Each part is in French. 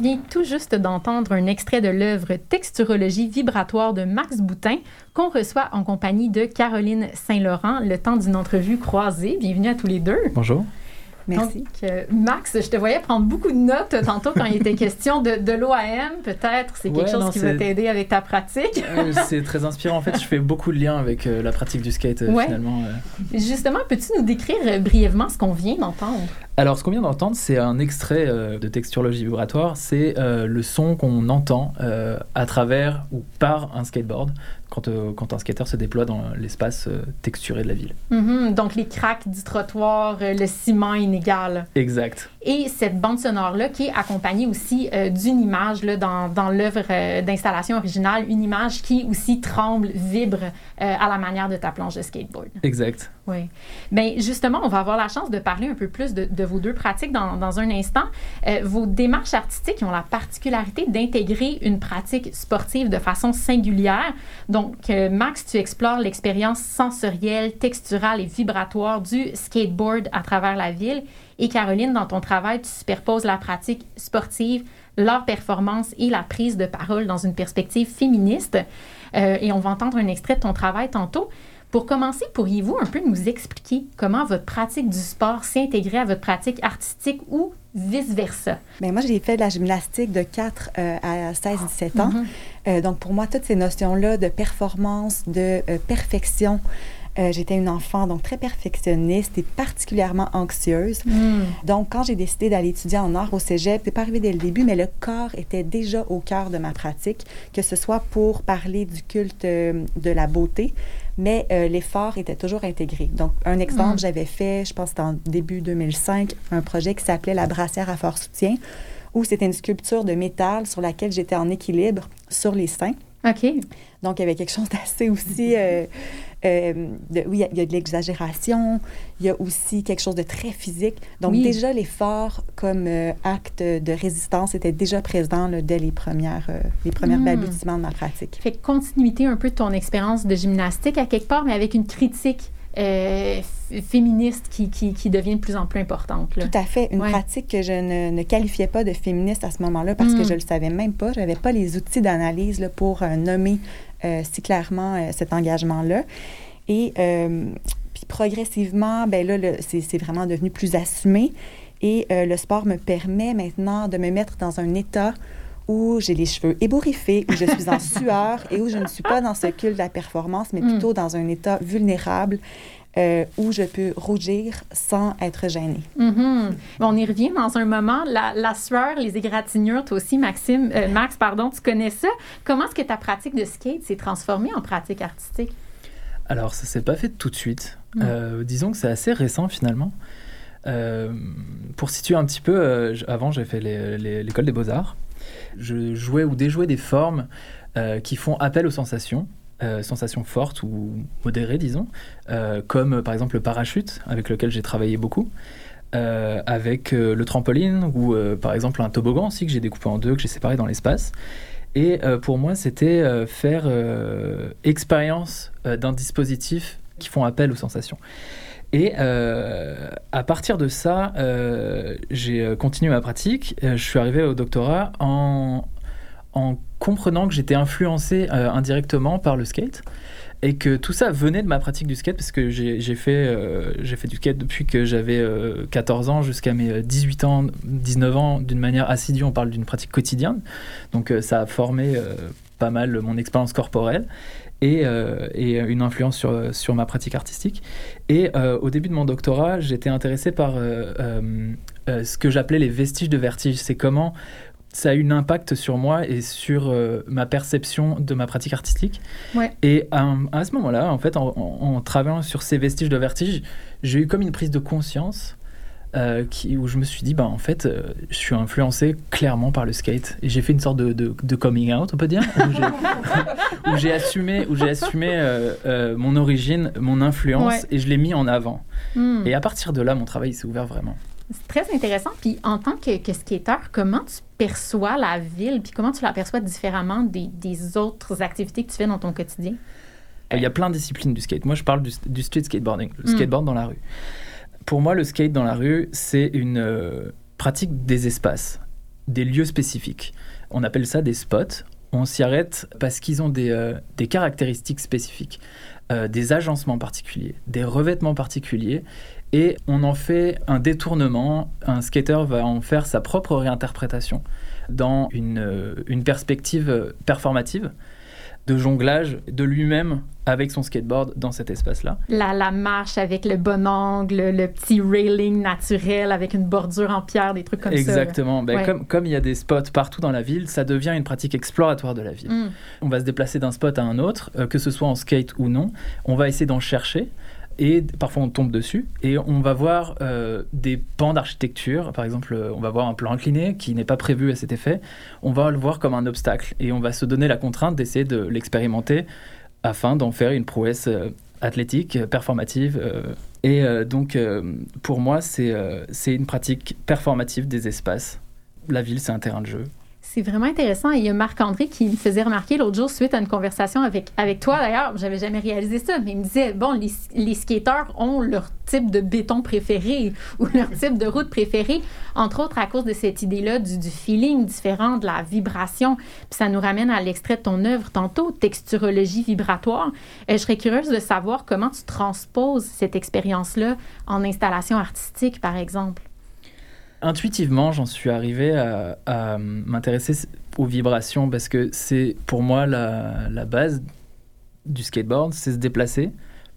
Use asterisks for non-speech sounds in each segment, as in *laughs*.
vient tout juste d'entendre un extrait de l'œuvre Texturologie vibratoire de Max Boutin qu'on reçoit en compagnie de Caroline Saint-Laurent le temps d'une entrevue croisée. Bienvenue à tous les deux. Bonjour. Merci. Donc, euh, Max, je te voyais prendre beaucoup de notes tantôt quand il était *laughs* question de, de l'OAM. Peut-être c'est quelque Ouais, chose non, qui va t'aider avec ta pratique. *laughs* Euh, c'est très inspirant. En fait, je fais beaucoup de liens avec euh, la pratique du skate euh, Ouais. finalement. euh. Justement, peux-tu nous décrire euh, brièvement ce qu'on vient d'entendre? Alors, ce qu'on vient d'entendre, c'est un extrait euh, de texturologie vibratoire. C'est euh, le son qu'on entend euh, à travers ou par un skateboard quand, euh, quand un skater se déploie dans l'espace euh, texturé de la ville. Mhm, donc, les craques du trottoir, euh, le ciment inégal. Exact. Et cette bande sonore-là qui est accompagnée aussi euh, d'une image là, dans, dans l'œuvre d'installation originale, une image qui aussi tremble, vibre à la manière de ta planche de skateboard. Exact. Oui. Bien, justement, on va avoir la chance de parler un peu plus de, de vos deux pratiques dans, dans un instant. Vos démarches artistiques ont la particularité d'intégrer une pratique sportive de façon singulière. Donc, euh, Max, tu explores l'expérience sensorielle, texturale et vibratoire du skateboard à travers la ville. Et Caroline, dans ton travail, tu superposes la pratique sportive, leur performance et la prise de parole dans une perspective féministe. Euh, et on va entendre un extrait de ton travail tantôt. Pour commencer, pourriez-vous un peu nous expliquer comment votre pratique du sport s'est intégrée à votre pratique artistique ou vice-versa? Ben, moi, j'ai fait de la gymnastique de 4 euh, à 16-17 ans. Mhm. Euh, donc, pour moi, toutes ces notions-là de performance, de euh, perfection, euh, j'étais une enfant donc très perfectionniste et particulièrement anxieuse. Mm. Donc, quand j'ai décidé d'aller étudier en art au cégep, c'est pas arrivé dès le début, mais le corps était déjà au cœur de ma pratique, que ce soit pour parler du culte euh, de la beauté, mais euh, l'effort était toujours intégré. Donc, un exemple, Mm. j'avais fait, je pense en début 2005, un projet qui s'appelait La brassière à fort soutien, où c'était une sculpture de métal sur laquelle j'étais en équilibre sur les seins. OK. Donc, il y avait quelque chose d'assez aussi... euh, de- oui, il y a- il y, a de l'exagération, il y a aussi quelque chose de très physique. Donc, Oui. déjà, l'effort comme euh, acte de résistance était déjà présent là, dès les premières, euh, les premières Mm. balbutiements de ma pratique. Fait que continuité un peu de ton expérience de gymnastique à quelque part, mais avec une critique euh, féministe qui, qui, qui devient de plus en plus importante. là. Tout à fait. Une Ouais. pratique que je ne, ne qualifiais pas de féministe à ce moment-là parce que je le savais même pas. Je n'avais pas les outils d'analyse pour euh, nommer si clairement euh, cet engagement-là. Et euh, puis progressivement, ben là, le- c'est c'est vraiment devenu plus assumé. Et euh, le sport me permet maintenant de me mettre dans un état où j'ai les cheveux ébouriffés, où je suis en *laughs* sueur et où je ne suis pas dans ce culte de la performance, mais Mm. plutôt dans un état vulnérable euh, où je peux rougir sans être gênée. Mhm. On y revient dans un moment. La, la sueur, les égratignures, toi aussi, Maxime, euh, Max, pardon, tu connais ça. Comment est-ce que ta pratique de skate s'est transformée en pratique artistique? Alors, ça s'est pas fait tout de suite. Mm. Euh, disons que c'est assez récent finalement. Euh, pour situer un petit peu, euh, avant j'ai fait l'école des beaux-arts. Je jouais ou déjouais des formes euh, qui font appel aux sensations, euh, sensations fortes ou modérées, disons, euh, comme par exemple le parachute, avec lequel j'ai travaillé beaucoup, euh, avec le trampoline ou par exemple un toboggan aussi que j'ai découpé en deux, que j'ai séparé dans l'espace. Et pour moi, c'était faire expérience d'un dispositif qui font appel aux sensations. Et à partir de ça, j'ai continué ma pratique. Je suis arrivé au doctorat en comprenant que j'étais influencé euh, indirectement par le skate et que tout ça venait de ma pratique du skate parce que j'ai fait, euh, fait du skate depuis que j'avais euh, 14 ans jusqu'à mes euh, 18 ans, 19 ans d'une manière assidue. On parle d'une pratique quotidienne. Donc euh, ça a formé euh, pas mal mon expérience corporelle et, euh, et une influence sur, sur ma pratique artistique. Et euh, au début de mon doctorat, j'étais intéressé par euh, euh, euh, ce que j'appelais les vestiges de vertige. C'est comment ça a eu un impact sur moi et sur euh, ma perception de ma pratique artistique. Ouais. Et à, à ce moment-là, en fait, en, en- en travaillant sur ces vestiges de vertige, j'ai eu comme une prise de conscience euh, qui, où je me suis dit, bah, en fait, euh, je suis influencé clairement par le skate. Et j'ai fait une sorte de, de- de coming out, on peut dire, où j'ai- *laughs* assumé, où j'ai assumé euh, mon origine, mon influence, Ouais. et je l'ai mis en avant. Hmm. Et à partir de là, mon travail s'est ouvert vraiment. C'est très intéressant. Puis en tant que, que skater, comment tu perçois la ville, puis comment tu l'aperçois différemment des, des autres activités que tu fais dans ton quotidien? Il y a plein de disciplines du skate. Moi, je parle du, du street skateboarding, le Mm. skateboard dans la rue. Pour moi, le skate dans la rue, c'est une euh, pratique des espaces, des lieux spécifiques. On appelle ça des spots. On s'y arrête parce qu'ils ont des, euh, des caractéristiques spécifiques, euh, des agencements particuliers, des revêtements particuliers, et on en fait un détournement. Un skater va en faire sa propre réinterprétation dans une, euh, une perspective performative de jonglage de lui-même avec son skateboard dans cet espace-là. La, la marche avec le bon angle, le petit railing naturel avec une bordure en pierre, des trucs comme Exactement. Ben, Ouais. comme, comme il y a des spots partout dans la ville, ça devient une pratique exploratoire de la ville. ça. Hmm. On va se déplacer d'un spot à un autre, euh, que ce soit en skate ou non. On va essayer d'en chercher. Et parfois on tombe dessus et on va voir euh, des pans d'architecture. Par exemple, euh, on va voir un plan incliné qui n'est pas prévu à cet effet. On va le voir comme un obstacle et on va se donner la contrainte d'essayer de l'expérimenter afin d'en faire une prouesse euh, athlétique, performative. Et donc, pour moi, c'est une pratique performative des espaces. La ville, c'est un terrain de jeu. C'est vraiment intéressant. Et il y a Marc-André qui me faisait remarquer l'autre jour, suite à une conversation avec, avec toi d'ailleurs, j'avais jamais réalisé ça, mais il me disait, bon, les, les skateurs ont leur type de béton préféré ou leur type de route préférée, entre autres à cause de cette idée-là du, du feeling différent, de la vibration. Puis ça nous ramène à l'extrait de ton œuvre tantôt, Texturologie vibratoire. Et je serais curieuse de savoir comment tu transposes cette expérience-là en installation artistique, par exemple. Intuitivement, j'en suis arrivé à, à m'intéresser aux vibrations parce que c'est pour moi la, la base du skateboard, c'est se déplacer.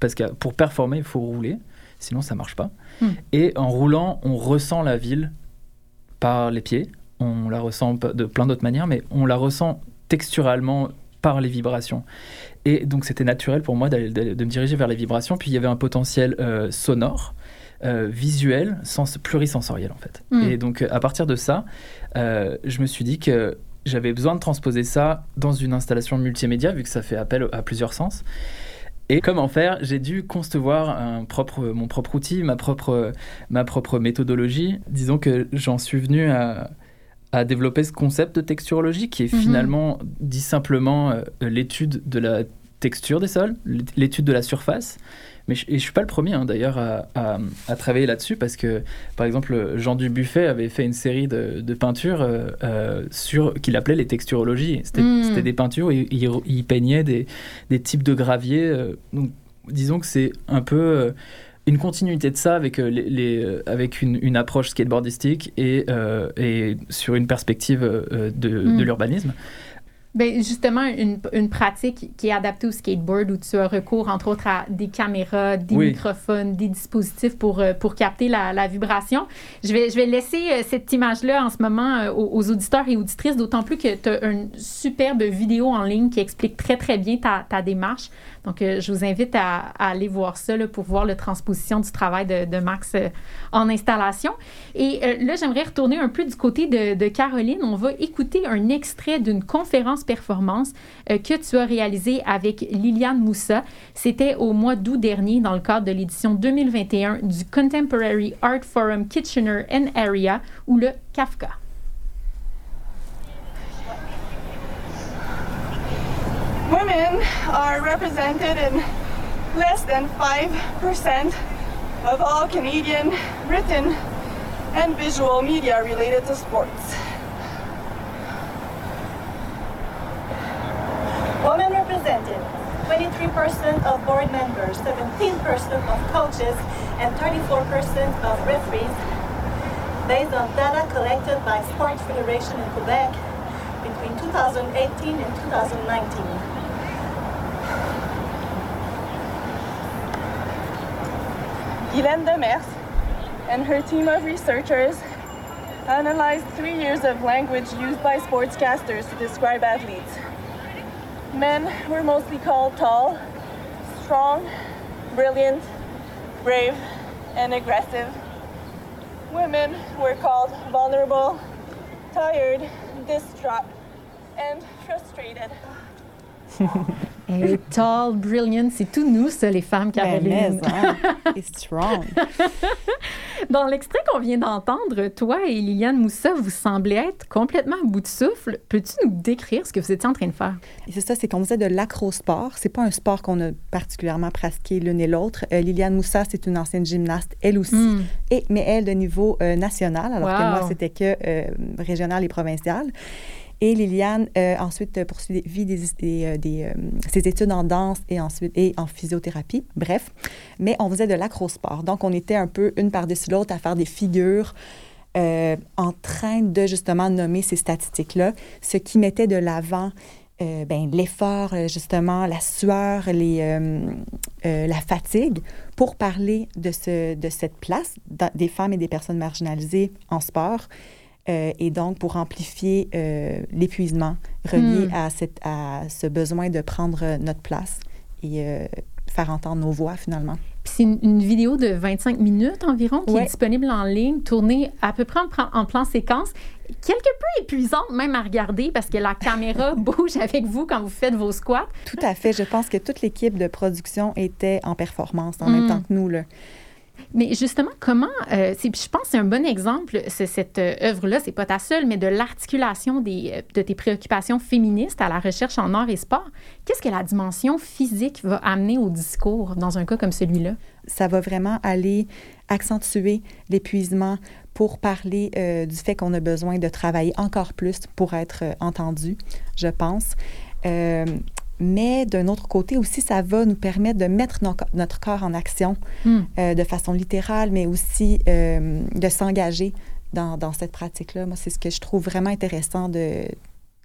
Parce que pour performer, il faut rouler, sinon ça marche pas. Hmm. Et en roulant, on ressent la ville par les pieds. On la ressent de plein d'autres manières, mais on la ressent texturalement par les vibrations. Et donc c'était naturel pour moi de me diriger vers les vibrations. Puis il y avait un potentiel euh, sonore, euh, visuel, sens, plurisensoriel en fait. Mm. Et donc à partir de ça, euh, je me suis dit que j'avais besoin de transposer ça dans une installation multimédia, vu que ça fait appel à plusieurs sens. Et comment faire J'ai dû concevoir un propre, mon propre outil, ma propre, ma propre méthodologie. Disons que j'en suis venu à, à développer ce concept de texturologie qui est Mhm. finalement, dit simplement, euh, l'étude de la texture des sols, l'étude de la surface. Mais je, et je suis pas le premier hein, d'ailleurs à, à- à travailler là-dessus parce que, par exemple, Jean Dubuffet avait fait une série de, de peintures euh, euh, sur qu'il appelait les texturologies. C'était Mm. c'était des peintures où il, il- il peignait des, des types de graviers. euh, donc, disons que c'est un peu euh, une continuité de ça avec, euh, les, les, euh, avec une, une approche skateboardistique et, et sur une perspective de, Mm. de l'urbanisme. Ben justement, une, une pratique qui est adaptée au skateboard où tu as recours, entre autres, à des caméras, des Oui. microphones, des dispositifs pour, euh, pour capter la, la vibration. Je vais, je vais laisser euh, cette image-là en ce moment euh, aux, aux auditeurs et auditrices, d'autant plus que tu as une superbe vidéo en ligne qui explique très, très bien ta, ta démarche. Donc, je vous invite à, à aller voir ça là, pour voir la transposition du travail de, de Max en installation. Et là, j'aimerais retourner un peu du côté de, de Caroline. On va écouter un extrait d'une conférence performance euh, que tu as réalisée avec Liliane Moussa. C'était au mois d'août dernier dans le cadre de l'édition 2021 du Contemporary Art Forum Kitchener and Area ou le CAFCA. Women are represented in less than 5% of all Canadian written and visual media related to sports. Women represented 23% of board members, 17% of coaches, and 34% of referees, based on data collected by Sports Federation in Quebec between 2018 and 2019. Guylaine Demers and her team of researchers analyzed three years of language used by sportscasters to describe athletes. Men were mostly called tall, strong, brilliant, brave, and aggressive. Women were called vulnerable, tired, distraught, and frustrated. *laughs* Et tall, brilliant, c'est tout nous, ça, les femmes, Ben, Caroline. mais, *laughs* hein, it's strong. Dans l'extrait qu'on vient d'entendre, toi et Liliane Moussa, vous semblez être complètement à bout de souffle. Peux-tu nous décrire ce que vous étiez en train de faire? C'est ça, c'est qu'on faisait de l'acrosport. C'est pas un sport qu'on a particulièrement pratiqué l'une et l'autre. Euh, Liliane Moussa, c'est une ancienne gymnaste, elle aussi, Hmm. et, mais elle de niveau euh, national, alors que moi, c'était que euh, régional et provincial. Et Liliane, euh, ensuite, euh, poursuivit des, des, euh, ses études en danse et ensuite et en physiothérapie. Bref, mais on faisait de l'acrosport. Donc, on était un peu une par-dessus l'autre à faire des figures en train de justement nommer ces statistiques-là, ce qui mettait de l'avant ben, l'effort, justement, la sueur, la fatigue, pour parler de, ce, de cette place des femmes et des personnes marginalisées en sport, euh, et donc pour amplifier euh, l'épuisement relié Hmm. à, cette, à ce besoin de prendre euh, notre place et euh, faire entendre nos voix, finalement. C'est une, une vidéo de 25 minutes environ qui est disponible en ligne, tournée à peu près en, plan- en plan séquence. Quelque peu épuisante même à regarder parce que la caméra *laughs* bouge avec vous quand vous faites vos squats. Tout à fait. Je pense que toute l'équipe de production était en performance en Hmm. même temps que nous. Là. Mais justement, comment, euh, je pense que c'est un bon exemple, cette euh, œuvre-là, c'est pas ta seule, mais de l'articulation euh, de tes préoccupations féministes à la recherche en art et sport. Qu'est-ce que la dimension physique va amener au discours dans un cas comme celui-là? ça va vraiment aller accentuer l'épuisement pour parler euh, du fait qu'on a besoin de travailler encore plus pour être entendu, je pense. Mais d'un autre côté aussi, ça va nous permettre de mettre no- notre corps en action Hmm. euh, de façon littérale, mais aussi euh, de s'engager dans, dans cette pratique-là. Moi, c'est ce que je trouve vraiment intéressant de,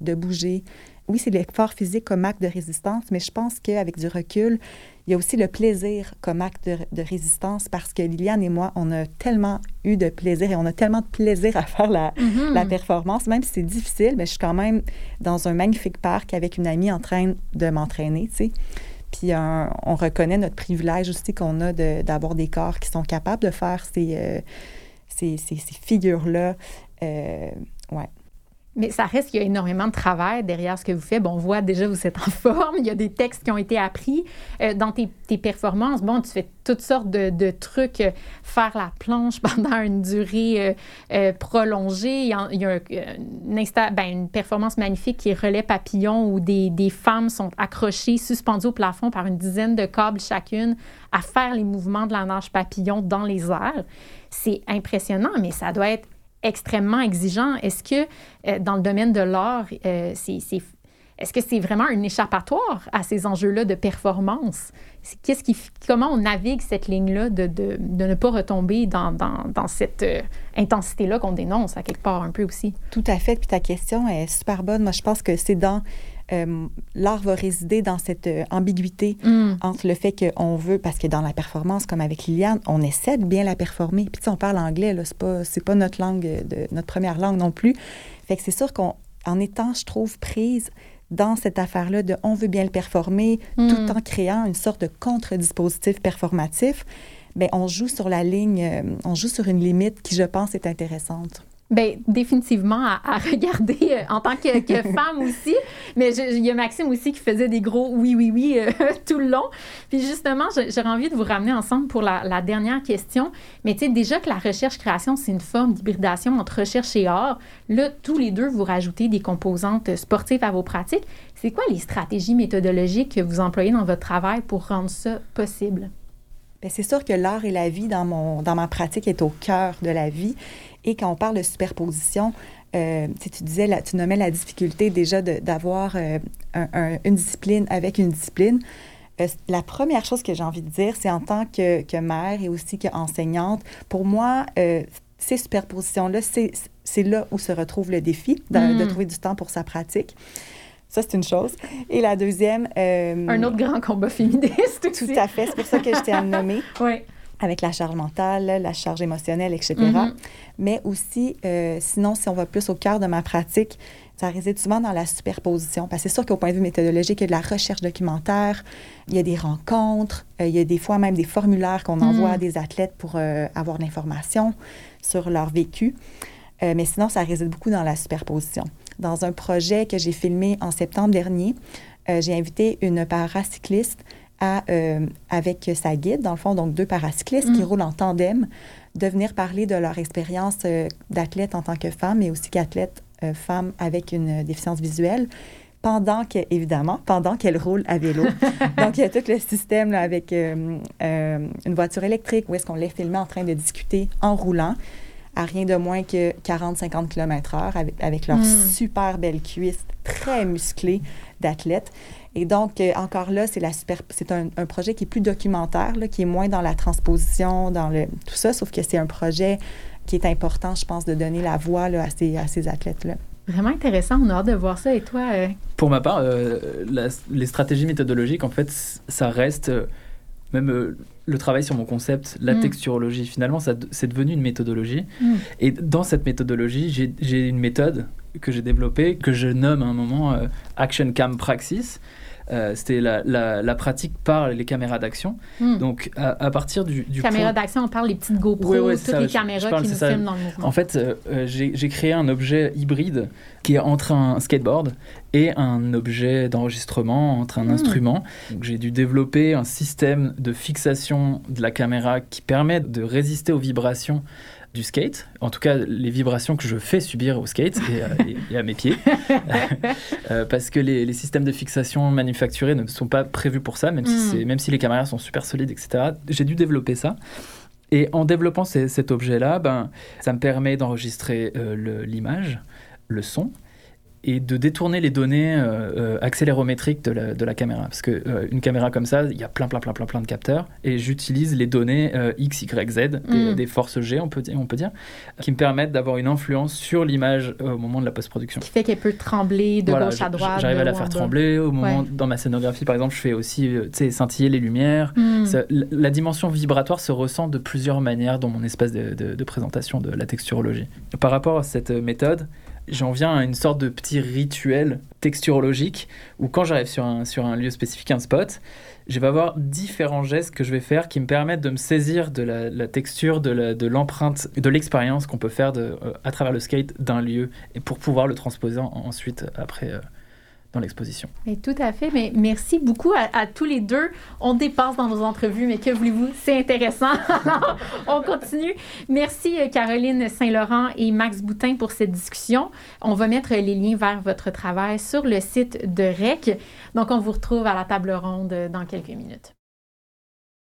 de bouger. Oui, c'est l'effort physique comme acte de résistance, mais je pense qu'avec du recul, il y a aussi le plaisir comme acte de, de résistance parce que Liliane et moi, on a tellement eu de plaisir et on a tellement de plaisir à faire la, Mhm. la performance, même si c'est difficile, mais je suis quand même dans un magnifique parc avec une amie en train de m'entraîner, tu sais. Puis euh, on reconnaît notre privilège aussi qu'on a de- d'avoir des corps qui sont capables de faire ces, euh, ces, ces- ces figures-là. Euh, ouais. Mais ça reste qu'il y a énormément de travail derrière ce que vous faites. Bon, on voit déjà vous êtes en *laughs* forme, il y a des textes qui ont été appris. Euh, dans tes, performances, bon, tu fais toutes sortes de, trucs, euh, faire la planche *laughs* pendant une durée euh, prolongée. Il y a, ben, une performance magnifique qui est relais papillon où des, des femmes sont accrochées, suspendues au plafond par une dizaine de câbles chacune à faire les mouvements de la nage papillon dans les airs. C'est impressionnant, mais ça doit être extrêmement exigeant. Est-ce que euh, dans le domaine de l'art, euh, c'est, est-ce que c'est vraiment un échappatoire à ces enjeux-là de performance? Qu'est-ce qui, comment on navigue cette ligne-là de, de- de ne pas retomber dans, dans- dans cette euh, intensité-là qu'on dénonce à quelque part un peu aussi? Tout à fait. Puis ta question est super bonne. Moi, je pense que c'est dans. Euh, L'art va résider dans cette euh, ambiguïté Mm. entre le fait qu'on veut, parce que dans la performance, comme avec Liliane, on essaie de bien la performer. Puis tu sais, on parle anglais, là, c'est pas, c'est pas notre langue, de, notre première langue non plus. Fait que c'est sûr qu'en étant, je trouve, prise dans cette affaire-là de on veut bien le performer, Mm. tout en créant une sorte de contre-dispositif performatif, ben on joue sur la ligne, euh, on joue sur une limite qui, je pense, est intéressante. Bien, définitivement à, à *laughs* regarder euh, en tant que, que *laughs* femme aussi. Mais il y a Maxime aussi qui faisait des gros oui, oui, oui euh, *laughs* tout le long. Puis justement, j'aurais envie de vous ramener ensemble pour la, la dernière question. Mais tu sais, déjà que la recherche-création, c'est une forme d'hybridation entre recherche et art. Là, tous les deux, vous rajoutez des composantes sportives à vos pratiques. C'est quoi les stratégies méthodologiques que vous employez dans votre travail pour rendre ça possible? Bien, c'est sûr que l'art et la vie dans, mon, dans ma pratique est au cœur de la vie. Et quand on parle de superposition, euh, tu sais, tu disais, la- tu nommais la difficulté déjà d'avoir euh, un- un- une discipline avec une discipline. Euh, la première chose que j'ai envie de dire, c'est en tant que, que mère et aussi qu'enseignante, pour moi, euh, ces superpositions-là, c'est là où se retrouve le défi de, Mm. de trouver du temps pour sa pratique. Ça, c'est une chose. Et la deuxième... euh, Un autre grand combat féministe *laughs* Tout aussi. à fait, c'est pour ça que je t'ai *laughs* à le nommer. Oui. Avec la charge mentale, la charge émotionnelle, etc. Mhm. Mais aussi, euh, sinon, si on va plus au cœur de ma pratique, ça réside souvent dans la superposition. Parce que c'est sûr qu'au point de vue méthodologique, il y a de la recherche documentaire, il y a des rencontres, euh, il y a des fois même des formulaires qu'on envoie à des athlètes pour euh, avoir de l'information sur leur vécu. Euh, mais sinon, ça réside beaucoup dans la superposition. Dans un projet que j'ai filmé en septembre dernier, j'ai invité une paracycliste à, euh, avec sa guide, dans le fond, donc deux paracyclistes qui Mm. roulent en tandem, de venir parler de leur expérience euh, d'athlète en tant que femme, mais aussi qu'athlète euh, femme avec une déficience visuelle, pendant que, évidemment, pendant qu'elle roule à vélo. *laughs* donc, il y a tout le système là, avec euh, euh, une voiture électrique où est-ce qu'on les filmé en train de discuter en roulant à rien de moins que 40-50 km/h avec, avec leurs Mm. super belles cuisses très musclées d'athlètes. Et donc, euh, encore là, c'est, la super, c'est un, un projet qui est plus documentaire, là, qui est moins dans la transposition, dans le, tout ça, sauf que c'est un projet qui est important, je pense, de donner la voix là, à ces, à ces athlètes-là. Vraiment intéressant. On a hâte de voir ça. Et toi, euh, Pour ma part, euh, la- les stratégies méthodologiques, en fait, ça reste euh, même euh, le travail sur mon concept, la Mm. texturologie. Finalement, ça c'est devenu une méthodologie. Mm. Et dans cette méthodologie, j'ai- j'ai une méthode que j'ai développée, que je nomme à un moment euh, Action Cam Praxis. Euh, C'était la, la- la pratique par les caméras d'action. hmm. Donc, à, à partir du, du caméra point- d'action, on parle des petites GoPro, toutes ça, les je- je caméras parle, qui nous ça. filment dans le mouvement. En fait, euh, euh, j'ai créé un objet hybride qui est entre un skateboard et un objet d'enregistrement, entre un Hmm. instrument. J'ai dû développer un système de fixation de la caméra qui permet de résister aux vibrations du skate, en tout cas les vibrations que je fais subir au skate et, euh, et- et à mes pieds, *laughs* Euh, parce que les, les systèmes de fixation manufacturés ne sont pas prévus pour ça, même, si, Mm. c'est- même si les caméras sont super solides, etc. J'ai dû développer ça. Et en développant ces- cet objet-là, ben, ça me permet d'enregistrer euh, le- l'image, le son, et de détourner les données euh, euh, accélérométriques de la, de la caméra. Parce qu'une une caméra comme ça, il y a plein, plein, plein, plein, plein de capteurs, et j'utilise les données euh, X, Y, Z, des, Mm. des forces G, on peut, dire- on peut dire, qui me permettent d'avoir une influence sur l'image euh, au moment de la post-production. qui fait qu'elle peut trembler de Voilà, gauche à droite. J'arrive à la faire trembler. Au moment, Ouais. dans ma scénographie, par exemple, je fais aussi euh, scintiller les lumières. Ça- la- dimension vibratoire se ressent de plusieurs manières dans mon espace de, de- de présentation de la texturologie. Par rapport à cette euh, méthode, j'en viens à une sorte de petit rituel texturologique où quand j'arrive sur un, sur un lieu spécifique, un spot, je vais avoir différents gestes que je vais faire qui me permettent de me saisir de la, texture, de l'empreinte, de l'expérience qu'on peut faire euh, à travers le skate d'un lieu et pour pouvoir le transposer en- ensuite après euh, dans l'exposition. Tout à fait. Mais merci beaucoup à, à tous les deux. On dépasse dans nos entrevues, mais que voulez-vous? C'est intéressant. *laughs* On continue. Merci euh, Caroline Saint-Laurent et Max Boutin pour cette discussion. On va mettre les liens vers votre travail sur le site de REC. Donc, on vous retrouve à la table ronde dans quelques minutes.